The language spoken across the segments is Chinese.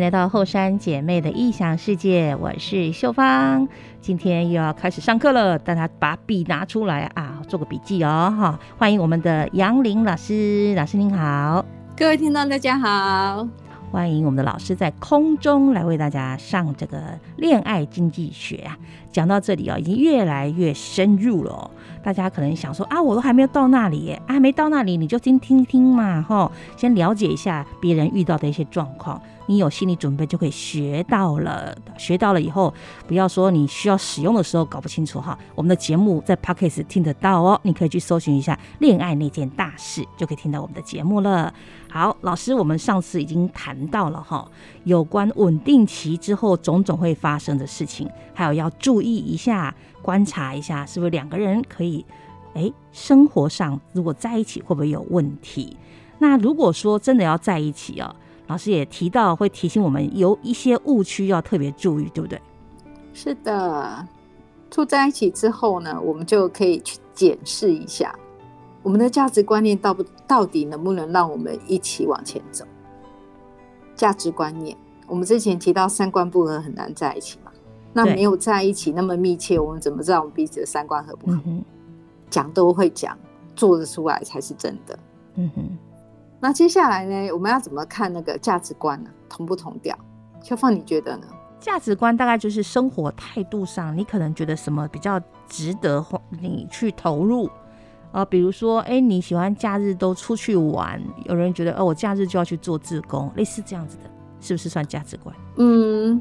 来到后山姐妹的异想世界，我是秀芳。今天又要开始上课了，大家把笔拿出来啊，做个笔记哦，哈！欢迎我们的杨玲老师，老师您好，各位听众大家好，欢迎我们的老师在空中来为大家上这个恋爱经济学啊。讲到这里哦，已经越来越深入了哦。大家可能想说啊，我都还没有到那里，还没到那里，你就先听听嘛，哈，先了解一下别人遇到的一些状况。你有心理准备就可以学到了，学到了以后，不要说你需要使用的时候搞不清楚哈。我们的节目在 Podcast 听得到哦，你可以去搜寻一下“恋爱那件大事”，就可以听到我们的节目了。好，老师，我们上次已经谈到了哈，有关稳定期之后种种会发生的事情，还有要注注意一下，观察一下是不是两个人可以，哎，生活上如果在一起会不会有问题？那如果说真的要在一起哦。老师也提到，会提醒我们有一些误区要特别注意，对不对？是的，住在一起之后呢，我们就可以去检视一下我们的价值观念到不到底能不能让我们一起往前走。价值观念，我们之前提到三观不合很难在一起嘛，那没有在一起那么密切，我们怎么知道我们彼此的三观合不合？嗯、讲都会讲，做得出来才是真的。嗯哼。那接下来呢？我们要怎么看那个价值观呢？同不同调？秋凤，你觉得呢？价值观大概就是生活态度上，你可能觉得什么比较值得你去投入？呃，比如说，哎，你喜欢假日都出去玩，有人觉得，哦，我假日就要去做志工，类似这样子的，是不是算价值观？嗯，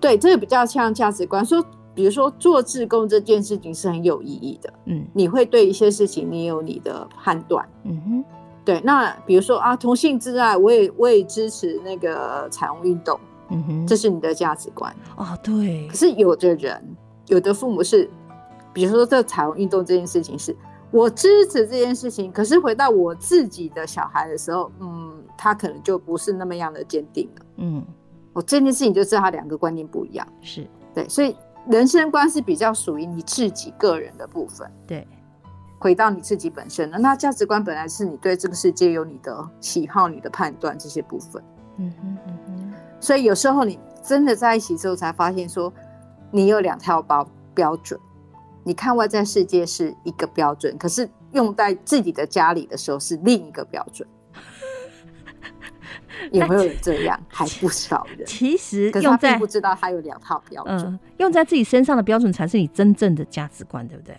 对，这个比较像价值观。说，比如说做志工这件事情是很有意义的，嗯，你会对一些事情你有你的判断，嗯哼。对，那比如说啊，同性之爱，我也我也支持那个彩虹运动，嗯哼，这是你的价值观哦，对。可是有的人，有的父母是，比如说这彩虹运动这件事情是，我支持这件事情，可是回到我自己的小孩的时候，嗯，他可能就不是那么样的坚定了，嗯，我这件事情就知道他两个观念不一样，是对，所以人生观是比较属于你自己个人的部分，对。回到你自己本身了，那价值观本来是你对这个世界有你的喜好、你的判断这些部分。嗯哼嗯哼。所以有时候你真的在一起之后，才发现说，你有两套标标准。你看外在世界是一个标准，可是用在自己的家里的时候是另一个标准。有没有人这样？还不少人。其实，可是他并不知道他有两套标准。嗯，用在自己身上的标准才是你真正的价值观，对不对？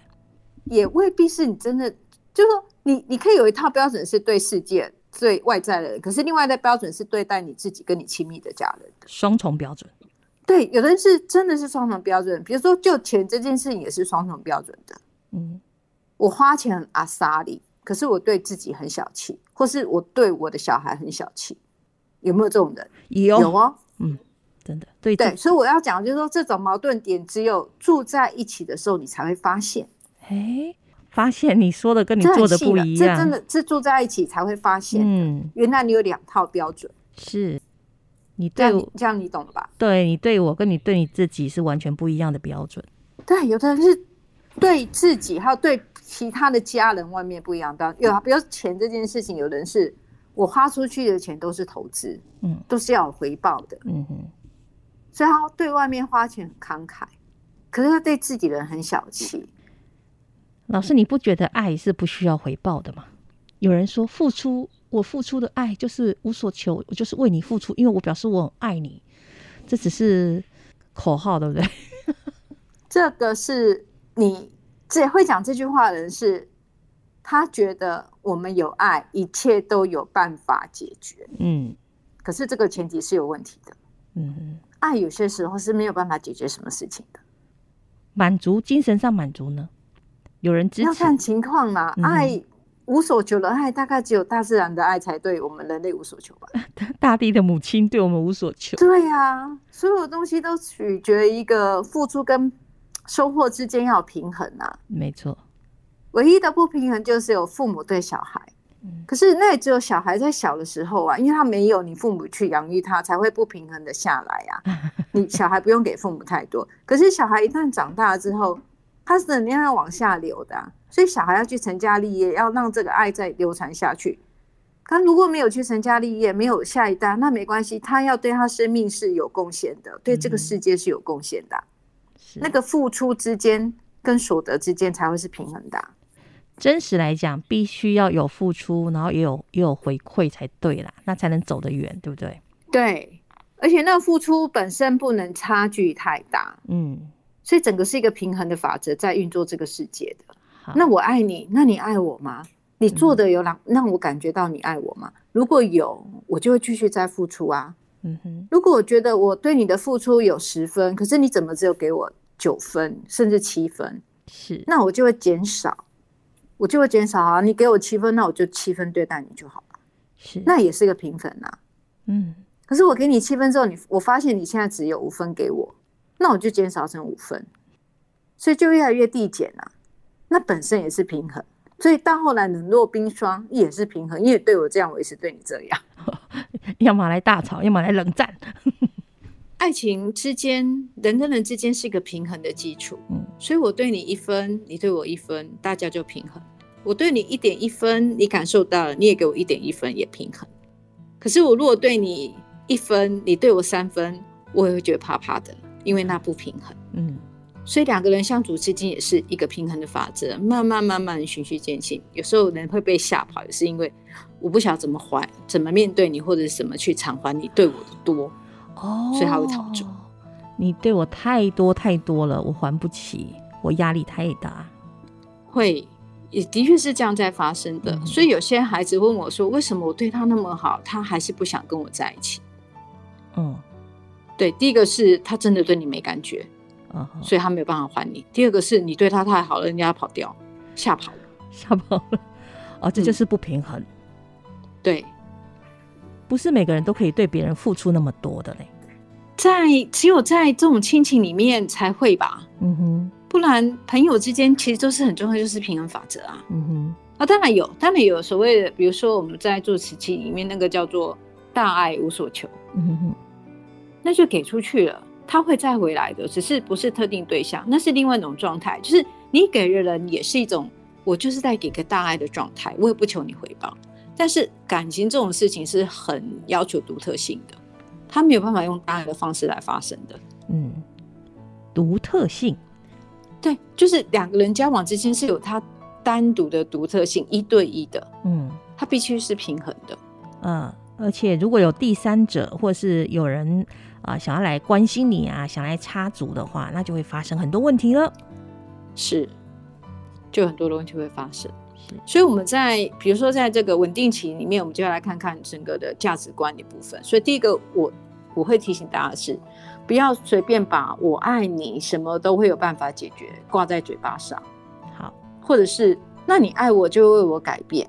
也未必是你真的，就是说你你可以有一套标准是对世界、对外在的人，可是另外的标准是对待你自己跟你亲密的家人的双重标准。对，有的人是真的是双重标准，比如说就钱这件事情也是双重标准的。嗯，我花钱很阿莎里，可是我对自己很小气，或是我对我的小孩很小气，有没有这种人？有有哦，嗯，真的对对，所以我要讲就是说，这种矛盾点只有住在一起的时候你才会发现。哎，发现你说的跟你做的不一样，这真的是住在一起才会发现。嗯，原来你有两套标准，是你对我这样，你懂了吧？对你对我跟你对你自己是完全不一样的标准。对，有的人是对自己，还有对其他的家人，外面不一样的。有，比如钱这件事情，有的人是我花出去的钱都是投资，嗯，都是要有回报的，嗯哼。所以他对外面花钱很慷慨，可是他对自己的人很小气。老师，你不觉得爱是不需要回报的吗？有人说付出，我付出的爱就是无所求，我就是为你付出，因为我表示我很爱你。这只是口号，对不对？这个是你这会讲这句话的人是，他觉得我们有爱，一切都有办法解决。嗯，可是这个前提是有问题的。嗯，爱有些时候是没有办法解决什么事情的。满足精神上满足呢？有人支持，要看情况啦。嗯、爱无所求的爱，大概只有大自然的爱才对我们人类无所求吧。大地的母亲对我们无所求。对呀、啊，所有东西都取决于一个付出跟收获之间要平衡啊。没错，唯一的不平衡就是有父母对小孩。嗯、可是那也只有小孩在小的时候啊，因为他没有你父母去养育他，才会不平衡的下来啊。你小孩不用给父母太多，可是小孩一旦长大之后。他是能量要往下流的、啊，所以小孩要去成家立业，要让这个爱再流传下去，他如果没有去成家立业，没有下一代，那没关系，他要对他生命是有贡献的，嗯、对这个世界是有贡献的。那个付出之间跟所得之间才会是平衡的。真实来讲，必须要有付出，然后也有也有回馈才对啦，那才能走得远，对不对？对，而且那个付出本身不能差距太大，嗯，所以整个是一个平衡的法则在运作这个世界的。那我爱你，那你爱我吗？你做的有让让我感觉到你爱我吗？嗯、如果有，我就会继续再付出啊。嗯哼，如果我觉得我对你的付出有十分，可是你怎么只有给我九分，甚至七分？是，那我就会减少，我就会减少啊。你给我七分，那我就七分对待你就好了。是，那也是个平衡啊。嗯，可是我给你七分之后，你我发现你现在只有五分给我，那我就减少成五分，所以就越来越递减了。那本身也是平衡，所以到后来冷若冰霜也是平衡，因为对我这样，我也是对你这样，要么来大吵，要么来冷战。爱情之间，人跟人之间是一个平衡的基础，嗯，所以我对你一分，你对我一分，大家就平衡。我对你一点一分，你感受到了，你也给我一点一分，也平衡。可是我如果对你一分，你对我三分，我也会觉得怕怕的，因为那不平衡，嗯。所以两个人相处之间也是一个平衡的法则，慢慢慢慢循序渐进。有时候人会被吓跑，也是因为我不晓得怎么还，怎么面对你，或者怎么去偿还你对我的多，哦，所以他会逃走。你对我太多太多了，我还不起，我压力太大。会，也的确是这样在发生的。嗯。所以有些孩子问我说：“为什么我对他那么好，他还是不想跟我在一起？”嗯，对，第一个是他真的对你没感觉。所以他没有办法还你。第二个是你对他太好了，人家跑掉，吓跑了，吓跑了。哦，这就是不平衡。嗯、对，不是每个人都可以对别人付出那么多的嘞。在只有在这种亲情里面才会吧。嗯哼，不然朋友之间其实都是很重要，就是平衡法则啊。嗯哼，啊，当然有，当然有所谓的，比如说我们在做瓷器里面那个叫做大爱无所求。嗯哼，那就给出去了。他会再回来的，只是不是特定对象，那是另外一种状态。就是你给的人也是一种，我就是在给个大爱的状态，我也不求你回报。但是感情这种事情是很要求独特性的，他没有办法用大爱的方式来发生的。嗯，独特性，对，就是两个人交往之间是有他单独的独特性，一对一的。嗯，他必须是平衡的。嗯，而且如果有第三者，或是有人。啊，想要来关心你啊，想来插足的话，那就会发生很多问题了。是，就很多的问题会发生。是，所以我们在比如说在这个稳定期里面，我们就要来看看整个的价值观的部分。所以第一个，我我会提醒大家的是，不要随便把我爱你什么都会有办法解决挂在嘴巴上。好，或者是那你爱我就为我改变，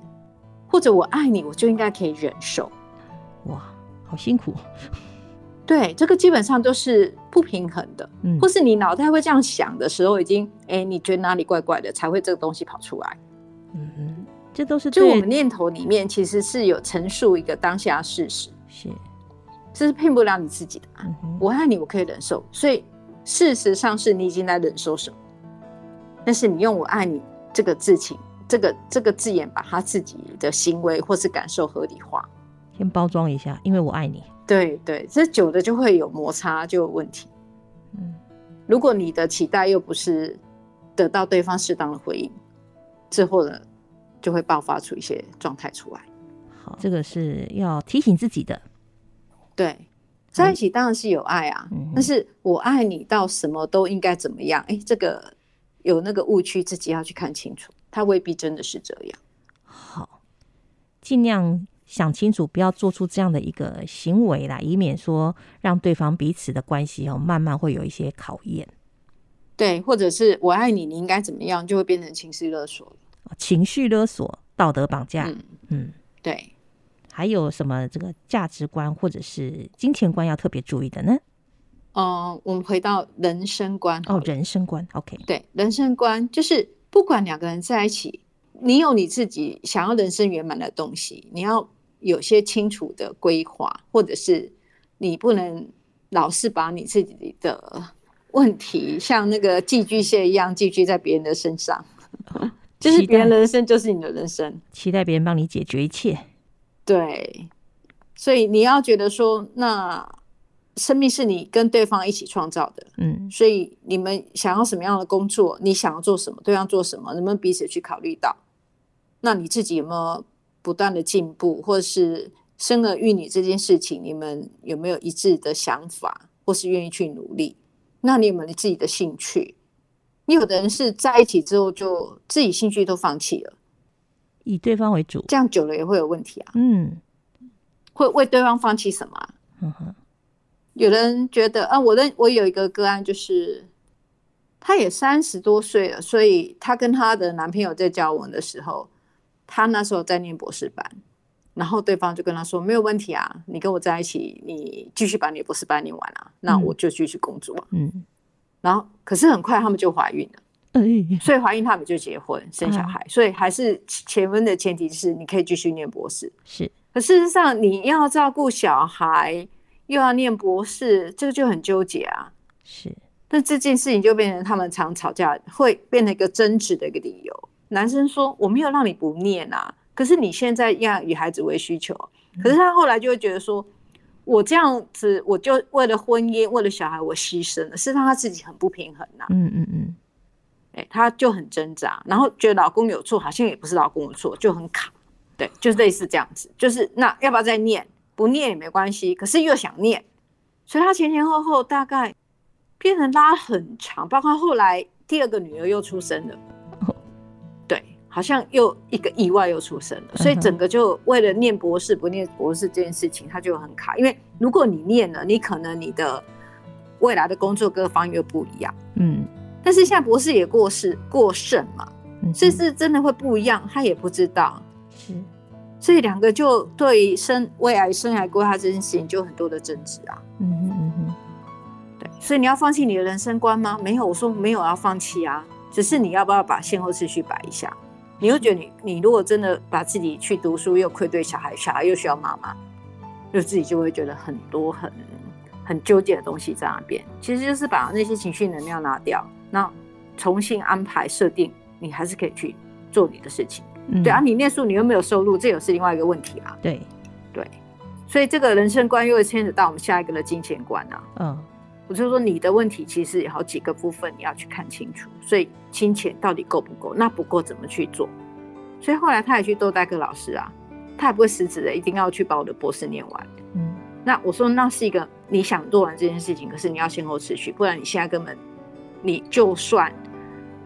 或者我爱你我就应该可以忍受。哇，好辛苦。对，这个基本上都是不平衡的，嗯，或是你脑袋会这样想的时候，已经，哎，你觉得哪里怪怪的，才会这个东西跑出来。嗯哼，这都是就我们念头里面其实是有陈述一个当下事实，是，这是骗不了你自己的。嗯，我爱你，我可以忍受，所以事实上是你已经在忍受什么，但是你用我爱你这个字情，这个这个字眼，把他自己的行为或是感受合理化，先包装一下，因为我爱你。对对，这久的就会有摩擦，就有问题。嗯，如果你的期待又不是得到对方适当的回应，之后呢，就会爆发出一些状态出来。好，这个是要提醒自己的。对，在一起当然是有爱啊，嗯，但是我爱你到什么都应该怎么样？哎，这个有那个误区，自己要去看清楚，他未必真的是这样。好，尽量。想清楚，不要做出这样的一个行为来，以免说让对方彼此的关系哦，慢慢会有一些考验。对，或者是我爱你，你应该怎么样，就会变成情绪勒索。情绪勒索、道德绑架。嗯嗯，对。还有什么这个价值观或者是金钱观要特别注意的呢？嗯、呃，我们回到人生观哦，人生观。OK，对，人生观就是不管两个人在一起，你有你自己想要人生圆满的东西，你要。有些清楚的规划，或者是你不能老是把你自己的问题像那个寄居蟹一样寄居在别人的身上，就是别人的人生就是你的人生，期待别人帮你解决一切。对，所以你要觉得说，那生命是你跟对方一起创造的，嗯，所以你们想要什么样的工作，你想要做什么，对方做什么，能不能彼此去考虑到？那你自己有没有不断的进步，或者是生儿育女这件事情，你们有没有一致的想法，或是愿意去努力？那你有没有你自己的兴趣？你有的人是在一起之后就自己兴趣都放弃了，以对方为主，这样久了也会有问题啊。嗯，会为对方放弃什么啊？嗯哼，有人觉得啊，我的我有一个个案，就是她也三十多岁了，所以她跟她的男朋友在交往的时候，她那时候在念博士班，然后对方就跟她说没有问题啊，你跟我在一起，你继续把你的博士班念完啊，那我就继续工作。嗯，然后可是很快他们就怀孕了，嗯，所以怀孕他们就结婚生小孩，所以还是前婚的前提是你可以继续念博士，是。可事实上，你要照顾小孩，又要念博士，这个就很纠结啊。是，那这件事情就变成他们常吵架，会变成一个争执的一个理由。男生说：“我没有让你不念啊，可是你现在要以孩子为需求。”可是他后来就会觉得说：“我这样子，我就为了婚姻，为了小孩，我牺牲了，是让他自己很不平衡呐。”嗯嗯嗯，哎，他就很挣扎，然后觉得老公有错，好像也不是老公的错，就很卡。对，就是类似这样子，就是那要不要再念？不念也没关系，可是又想念，所以他前前后后大概变成拉很长，包括后来第二个女儿又出生了，对，好像又一个意外又出生了，所以整个就为了念博士不念博士这件事情，他就很卡，因为如果你念了，你可能你的未来的工作各方面又不一样，嗯，但是现在博士也过世过剩嘛，所以是真的会不一样，他也不知道。是，所以两个就对生未来生涯规划这件事情就很多的争执啊。嗯哼嗯哼，对，所以你要放弃你的人生观吗？没有，我说没有要放弃啊，只是你要不要把先后次序摆一下？你会觉得你你如果真的把自己去读书，又愧对小孩，小孩又需要妈妈，就自己就会觉得很多很很纠结的东西在那边。其实就是把那些情绪能量拿掉，那重新安排设定，你还是可以去做你的事情。嗯、对啊，你念书你又没有收入，这也是另外一个问题啊。对，对，所以这个人生观又会牵扯到我们下一个的金钱观啊。嗯，我就说你的问题其实有好几个部分你要去看清楚，所以金钱到底够不够？那不够怎么去做？所以后来他也去多代课老师啊，他也不会死死的一定要去把我的博士念完。嗯，那我说那是一个你想做完这件事情，可是你要先后持续，不然你现在根本你就算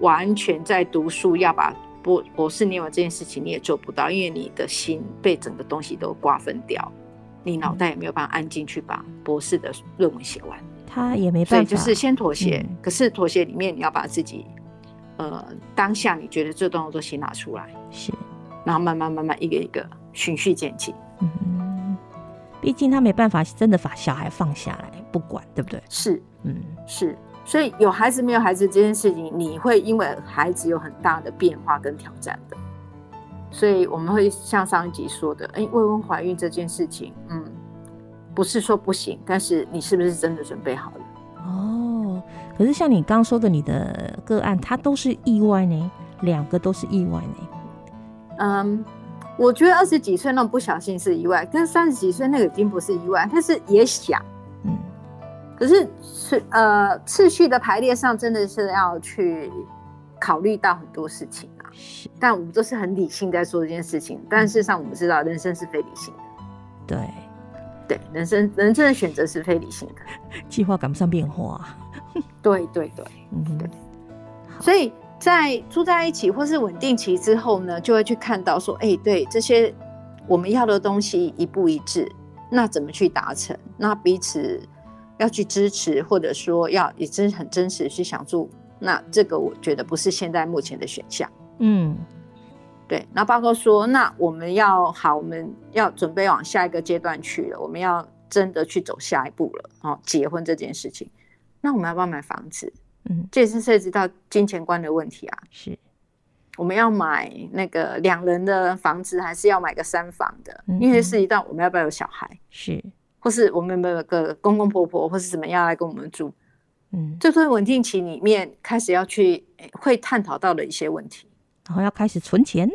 完全在读书要把。博博士念完这件事情你也做不到，因为你的心被整个东西都瓜分掉，你脑袋也没有办法安静去把博士的论文写完。他也没办法，所以就是先妥协。嗯、可是妥协里面你要把自己，呃，当下你觉得这东西都先拿出来，是，然后慢慢慢慢一个一个循序渐进。嗯，毕竟他没办法真的把小孩放下来不管，对不对？是，嗯，是。所以有孩子没有孩子这件事情，你会因为孩子有很大的变化跟挑战的。所以我们会像上一集说的，哎、欸，未婚怀孕这件事情，嗯，不是说不行，但是你是不是真的准备好了？哦，可是像你刚说的，你的个案，它都是意外呢，两个都是意外呢。嗯，我觉得二十几岁那种不小心是意外，跟三十几岁那个已经不是意外，但是也想。可是次呃次序的排列上，真的是要去考虑到很多事情啊。是，但我们都是很理性在做这件事情。但事实上，我们知道人生是非理性的。对，对，人生人生的选择是非理性的，计划赶不上变化。对 对对，嗯对。所以在住在一起或是稳定期之后呢，就会去看到说，哎、欸，对这些我们要的东西一不一致，那怎么去达成？那彼此。要去支持，或者说要也真很真实去想住，那这个我觉得不是现在目前的选项。嗯，对。那包括说，那我们要好，我们要准备往下一个阶段去了，我们要真的去走下一步了。哦，结婚这件事情，那我们要不要买房子？嗯，这也是涉及到金钱观的问题啊。是，我们要买那个两人的房子，还是要买个三房的？嗯，因为涉及到我们要不要有小孩？是。或是我们有没有个公公婆婆，或是怎么样来跟我们住，嗯，这段稳定期里面开始要去会探讨到的一些问题，然后要开始存钱，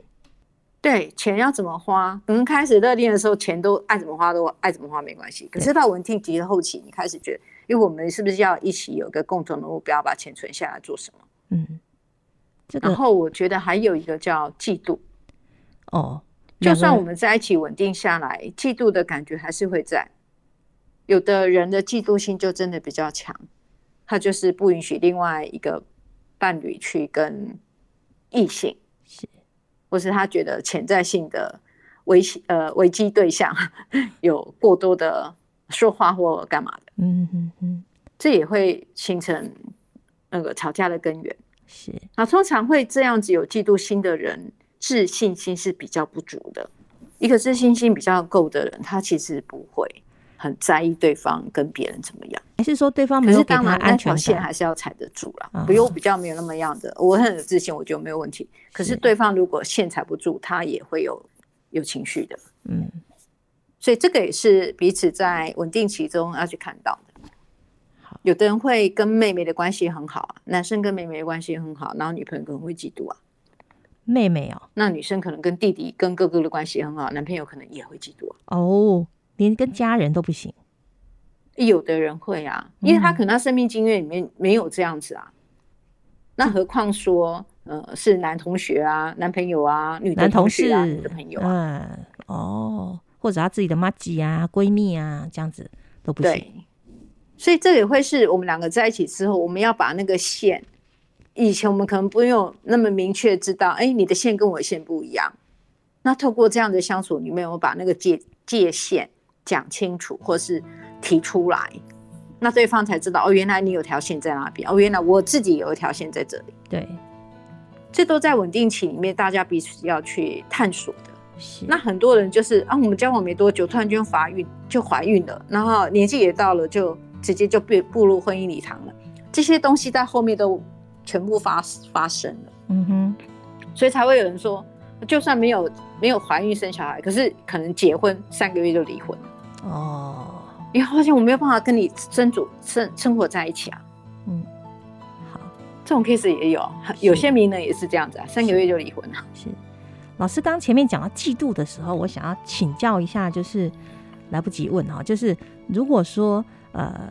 对，钱要怎么花？可能开始热恋的时候，钱都爱怎么花都爱怎么花没关系。可是到稳定期的后期，你开始觉得，因为我们是不是要一起有个共同的目标，把钱存下来做什么？嗯，这个、然后我觉得还有一个叫嫉妒。哦，就算我们在一起稳定下来，嫉妒的感觉还是会在。有的人的嫉妒心就真的比较强，他就是不允许另外一个伴侣去跟异性，是，或是他觉得潜在性的危呃危机对象有过多的说话或干嘛的，嗯嗯嗯，这也会形成那个吵架的根源。是，那通常会这样子有嫉妒心的人，自信心是比较不足的。一个自信心比较够的人，他其实不会。很在意对方跟别人怎么样，还是说对方没有给他安全线，还是要踩得住啦。比如我比较没有那么样的，我很有自信，我觉得没有问题。可是对方如果线踩不住，他也会有有情绪的。嗯，所以这个也是彼此在稳定期中要去看到的。有的人会跟妹妹的关系很好啊，男生跟妹妹的关系很好，然后女朋友可能会嫉妒啊。妹妹哦，那女生可能跟弟弟跟哥哥的关系很好，男朋友可能也会嫉妒啊。哦。连跟家人都不行，有的人会啊，因为他可能他生命经验里面没有这样子啊。嗯、那何况说，呃，是男同学啊，男朋友啊，女男同事啊，女的朋友啊，嗯，哦，或者他自己的妈吉啊、闺蜜啊，这样子都不行。所以这也会是我们两个在一起之后，我们要把那个线，以前我们可能不用那么明确知道，哎、欸，你的线跟我的线不一样。那透过这样的相处，你没有把那个界界限。讲清楚，或是提出来，那对方才知道哦，原来你有条线在那边哦，原来我自己有一条线在这里。对，这都在稳定期里面，大家彼此要去探索的。是，那很多人就是啊，我们交往没多久，突然间怀孕就怀孕了，然后年纪也到了，就直接就步步入婚姻礼堂了。这些东西在后面都全部发发生了。嗯哼，所以才会有人说，就算没有没有怀孕生小孩，可是可能结婚三个月就离婚。哦，因为发现我没有办法跟你生主生生活在一起啊。嗯，好，这种 case 也有，有些名人也是这样子啊，三个月就离婚了。是，老师刚前面讲到嫉妒的时候，我想要请教一下，就是来不及问哈，就是如果说呃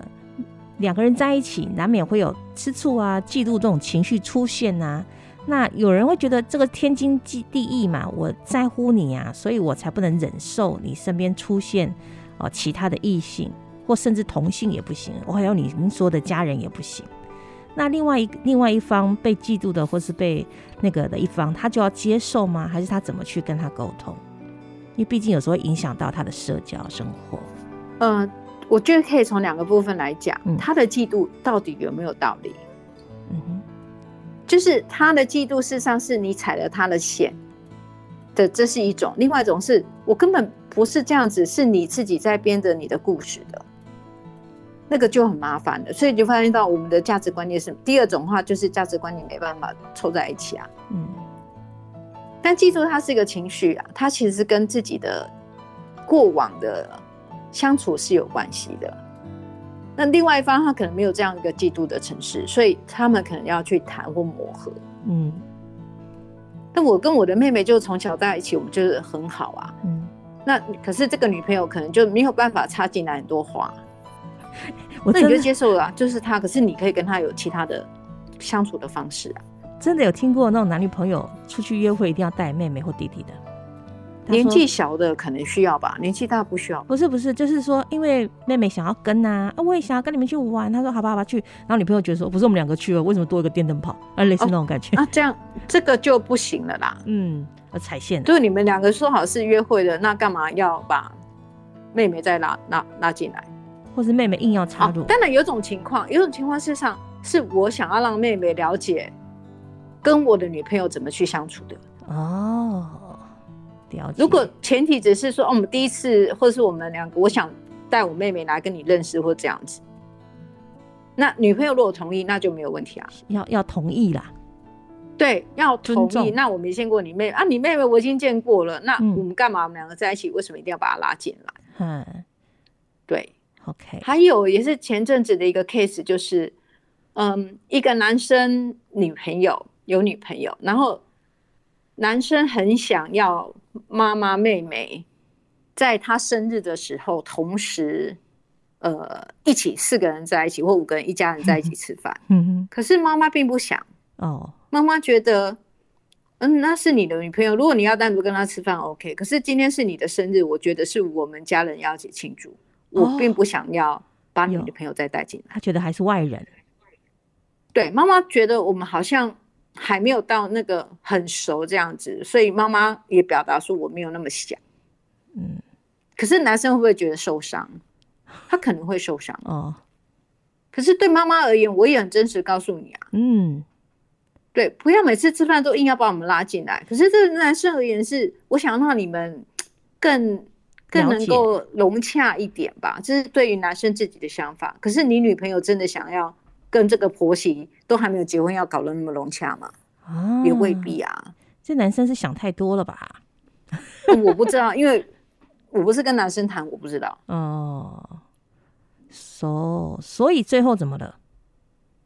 两个人在一起，难免会有吃醋啊、嫉妒这种情绪出现啊。那有人会觉得这个天经地义嘛，我在乎你啊，所以我才不能忍受你身边出现。哦，其他的异性或甚至同性也不行，我还有你您说的家人也不行。那另外一另外一方被嫉妒的或是被那个的一方，他就要接受吗？还是他怎么去跟他沟通？因为毕竟有时候会影响到他的社交生活。呃，我觉得可以从两个部分来讲，嗯，他的嫉妒到底有没有道理？嗯哼，就是他的嫉妒事实上是你踩了他的线的，这是一种；另外一种是我根本。不是这样子，是你自己在编着你的故事的，那个就很麻烦了。所以就发现到我们的价值观念是第二种话，就是价值观念没办法凑在一起啊。嗯，但记住，它是一个情绪啊，它其实是跟自己的过往的相处是有关系的。那另外一方他可能没有这样一个嫉妒的城市，所以他们可能要去谈或磨合。嗯，那我跟我的妹妹就从小在一起，我们就是很好啊。嗯。那可是这个女朋友可能就没有办法插进来很多话，那你就接受了啊，就是他。可是你可以跟他有其他的相处的方式啊。真的有听过那种男女朋友出去约会一定要带妹妹或弟弟的？年纪小的可能需要吧，年纪大不需要。不是不是，就是说因为妹妹想要跟啊，啊我也想要跟你们去玩。他说好吧好吧去，然后女朋友觉得说不是我们两个去了，为什么多一个电灯泡？啊，类似那种感觉。哦，啊，这样这个就不行了啦。嗯。踩线，就是你们两个说好是约会的，那干嘛要把妹妹再拉拉拉进来，或是妹妹硬要插入？当然有种情况，有种情况事实上是我想要让妹妹了解跟我的女朋友怎么去相处的。哦，了解。如果前提只是说，哦，我们第一次，或者是我们两个，我想带我妹妹来跟你认识，或这样子，那女朋友如果同意，那就没有问题啊。要要同意啦。对，要同意。那我没见过你妹啊，你妹妹我已经见过了。那我们干嘛？我们两个在一起，为什么一定要把她拉进来？嗯，对，OK。还有也是前阵子的一个 case，就是嗯，一个男生女朋友有女朋友，然后男生很想要妈妈妹妹在她生日的时候同时，呃，一起四个人在一起，或五个人一家人在一起吃饭。嗯哼。可是妈妈并不想。哦。妈妈觉得，嗯，那是你的女朋友，如果你要单独跟她吃饭，OK。可是今天是你的生日，我觉得是我们家人要一起庆祝，我并不想要把你的朋友再带进来。他觉得还是外人。对，妈妈觉得我们好像。还没有到那个很熟这样子，所以妈妈也表达说我没有那么想。嗯，可是男生会不会觉得受伤？他可能会受伤哦。可是对妈妈而言，我也很真实告诉你啊。嗯，对，不要每次吃饭都硬要把我们拉进来。可是对男生而言是，我想让你们 更更能够融洽一点吧。这是对于男生自己的想法。可是你女朋友真的想要？跟这个婆媳都还没有结婚，要搞得那么融洽嘛？啊，也未必啊。这男生是想太多了吧？我不知道，因为我不是跟男生谈，我不知道。哦，所、so, 所以最后怎么了？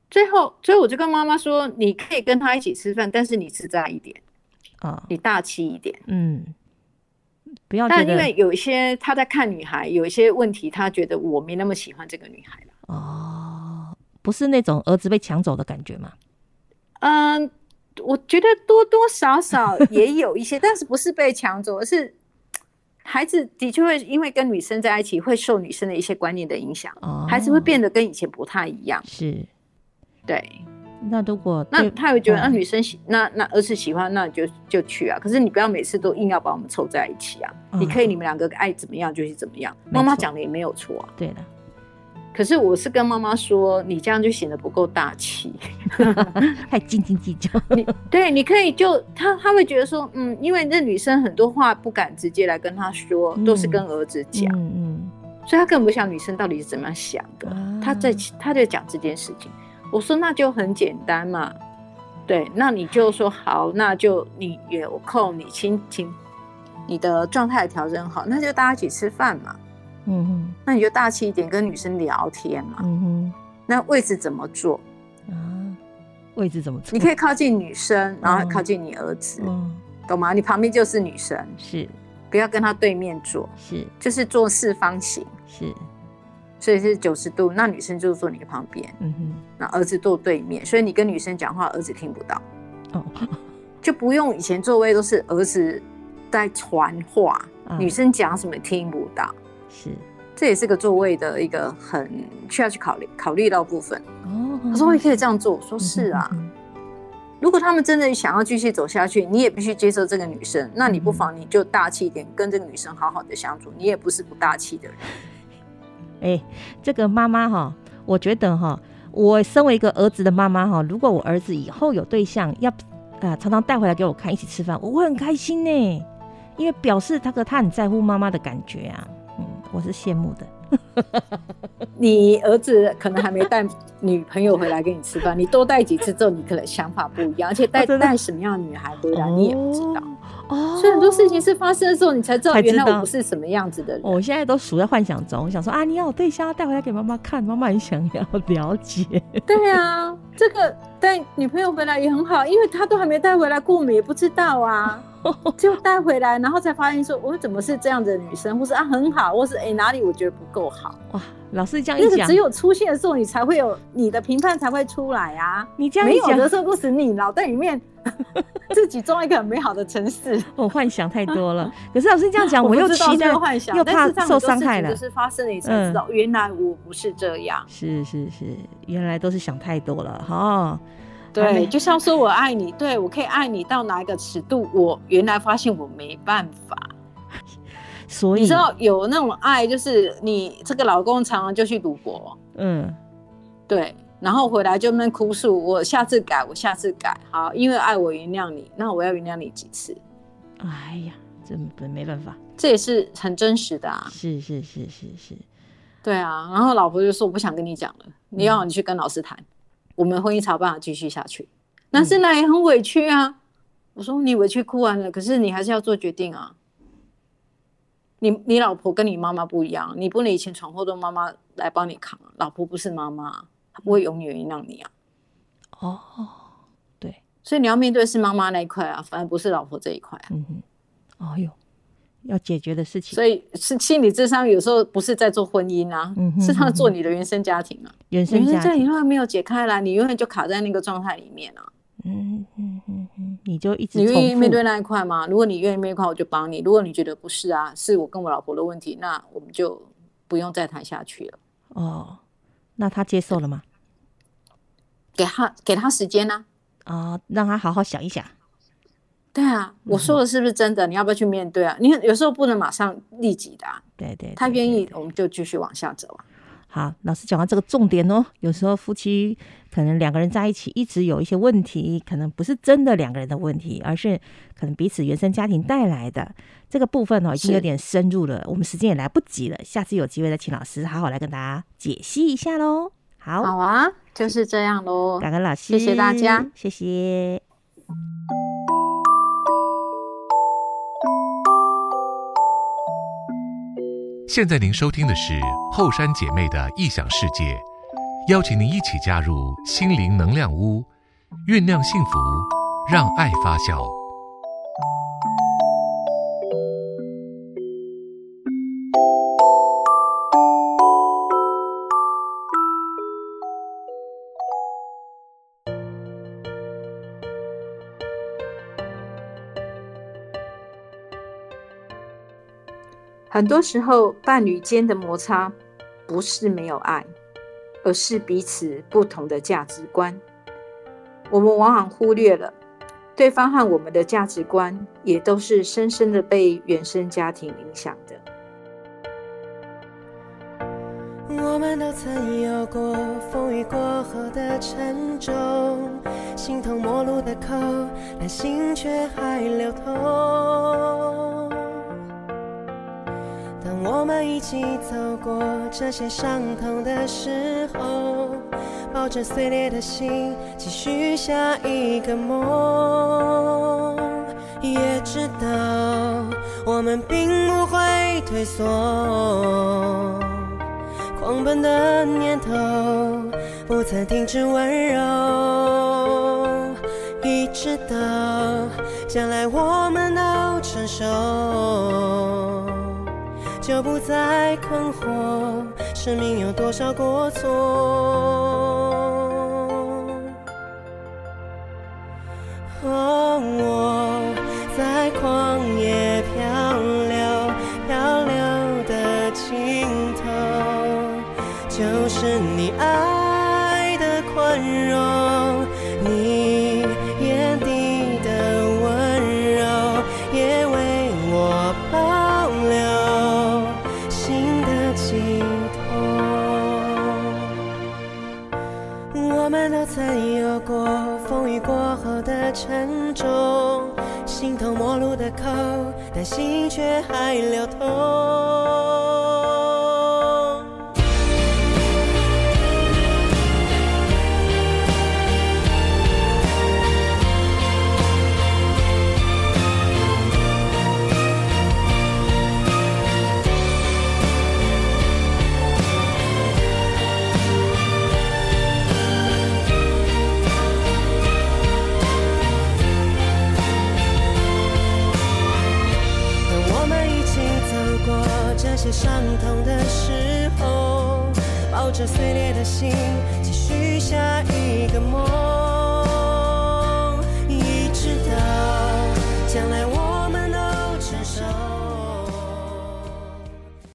最后，所以我就跟妈妈说，你可以跟他一起吃饭，但是你自在一点啊，你大气一点。嗯，不要。但因为有一些他在看女孩，有一些问题，他觉得我没那么喜欢这个女孩了。哦。不是那种儿子被抢走的感觉吗？嗯，我觉得多多少少也有一些，但是不是被抢走，而是孩子的确会因为跟女生在一起，会受女生的一些观念的影响，哦，孩子会变得跟以前不太一样。是，对。那如果那他会觉得那女生喜，嗯、那那儿子喜欢，那你就就去啊。可是你不要每次都硬要把我们凑在一起啊。嗯、你可以你们两个爱怎么样就是怎么样。妈妈讲的也没有错啊。对的。可是我是跟妈妈说，你这样就显得不够大气，太斤斤计较。你对，你可以就他他会觉得说，嗯，因为那女生很多话不敢直接来跟他说，嗯、都是跟儿子讲，嗯，嗯，所以他根本不想女生到底是怎么样想的。啊、他在他在讲这件事情，我说那就很简单嘛，对，那你就说好，那就你有空你亲亲，你的状态调整好，那就大家一起吃饭嘛。嗯哼，那你就大气一点，跟女生聊天嘛。嗯哼，那位置怎么坐？啊，位置怎么坐？你可以靠近女生，然后靠近你儿子，嗯，懂吗？你旁边就是女生，是，不要跟她对面坐，是，就是坐四方形，是，所以是九十度，那女生就坐你的旁边，嗯哼，那儿子坐对面，所以你跟女生讲话，儿子听不到，哦，就不用以前座位都是儿子在传话，女生讲什么听不到。是，这也是个座位的一个很需要去考虑考虑到部分。哦，他说我也可以这样做，我说是啊。嗯、如果他们真的想要继续走下去，你也必须接受这个女生。那你不妨你就大气一点，跟这个女生好好的相处。你也不是不大气的人。哎、欸，这个妈妈哈，我觉得哈，我身为一个儿子的妈妈哈，如果我儿子以后有对象，要啊常常带回来给我看，一起吃饭，我会很开心呢，因为表示他和他很在乎妈妈的感觉啊。我是羡慕的。你儿子可能还没带女朋友回来跟你吃饭，你多带几次之后，你可能想法不一样，而且带带什么样的女孩回来，你也不知道。哦，所以很多事情是发生的时候，你才知道原来我不是什么样子的人。我现在都处在幻想中，我想说啊，你要有对象带回来给妈妈看，妈妈也想要了解。对啊，这个带女朋友回来也很好，因为她都还没带回来过，我们也不知道啊。就带回来，然后才发现说，我怎么是这样的女生，或是啊很好，或是哎、欸、哪里我觉得不够好哇。老师这样一讲，只有出现的时候，你才会有你的评判才会出来啊。你这样一讲，没有的时候不是你脑袋里面 自己装一个很美好的城市。我幻想太多了。可是老师这样讲，我又期待幻想，又怕受伤害了。就是发生了，你才知道，原来我不是这样。是是是，原来都是想太多了哈。对，没就像说我爱你，对，我可以爱你到哪一个尺度？我原来发现我没办法，所以你知道有那种爱，就是你这个老公常常就去赌博，嗯，对，然后回来就那哭诉，我下次改，我下次改，好，因为爱我原谅你，那我要原谅你几次？哎呀，这没没办法，这也是很真实的啊，是是是是是，对啊，然后老婆就说我不想跟你讲了，你要你去跟老师谈。我们婚姻才有办法继续下去，但是那也很委屈啊。嗯、我说你委屈哭完了，可是你还是要做决定啊。你你老婆跟你妈妈不一样，你不能以前闯祸都妈妈来帮你扛，老婆不是妈妈，她不会永远原谅你啊。哦，对，所以你要面对是妈妈那一块啊，反而不是老婆这一块啊。嗯哼，哦哟，要解决的事情，所以是心理智商有时候不是在做婚姻啊，嗯、哼是他做你的原生家庭啊。原生家庭永远没有解开来，你永远就卡在那个状态里面啊。嗯嗯嗯嗯，你就一直你愿意面对那一块吗？如果你愿意面对那一块，我就帮你；如果你觉得不是啊，是我跟我老婆的问题，那我们就不用再谈下去了。哦，那他接受了吗？给他给他时间呢？啊，让他好好想一想。对啊，我说的是不是真的？你要不要去面对啊？你有时候不能马上立即的。对对，他愿意，我们就继续往下走啊。好，老师讲到这个重点哦。有时候夫妻可能两个人在一起一直有一些问题，可能不是真的两个人的问题，而是可能彼此原生家庭带来的这个部分哦，已经有点深入了。我们时间也来不及了，下次有机会再请老师好好来跟大家解析一下喽。好，好啊，就是这样喽。感恩老师，谢谢大家，谢谢。现在您收听的是后山姐妹的异想世界，邀请您一起加入心灵能量屋，酝酿幸福，让爱发酵。很多时候，伴侣间的摩擦不是没有爱，而是彼此不同的价值观。我们往往忽略了，对方和我们的价值观也都是深深的被原生家庭影响的。我们都曾有过风雨过后的沉重，形同陌路的口，但心却还流通。我们一起走过这些伤痛的时候，抱着碎裂的心，继续下一个梦。也知道我们并不会退缩，狂奔的念头不曾停止温柔。一直到将来我们都成熟。就不再困惑，生命有多少过错？哦，我在狂野我们都曾有过风雨过后的沉重，形同陌路的口，但心却还流通。这碎裂的心，继续下一个梦。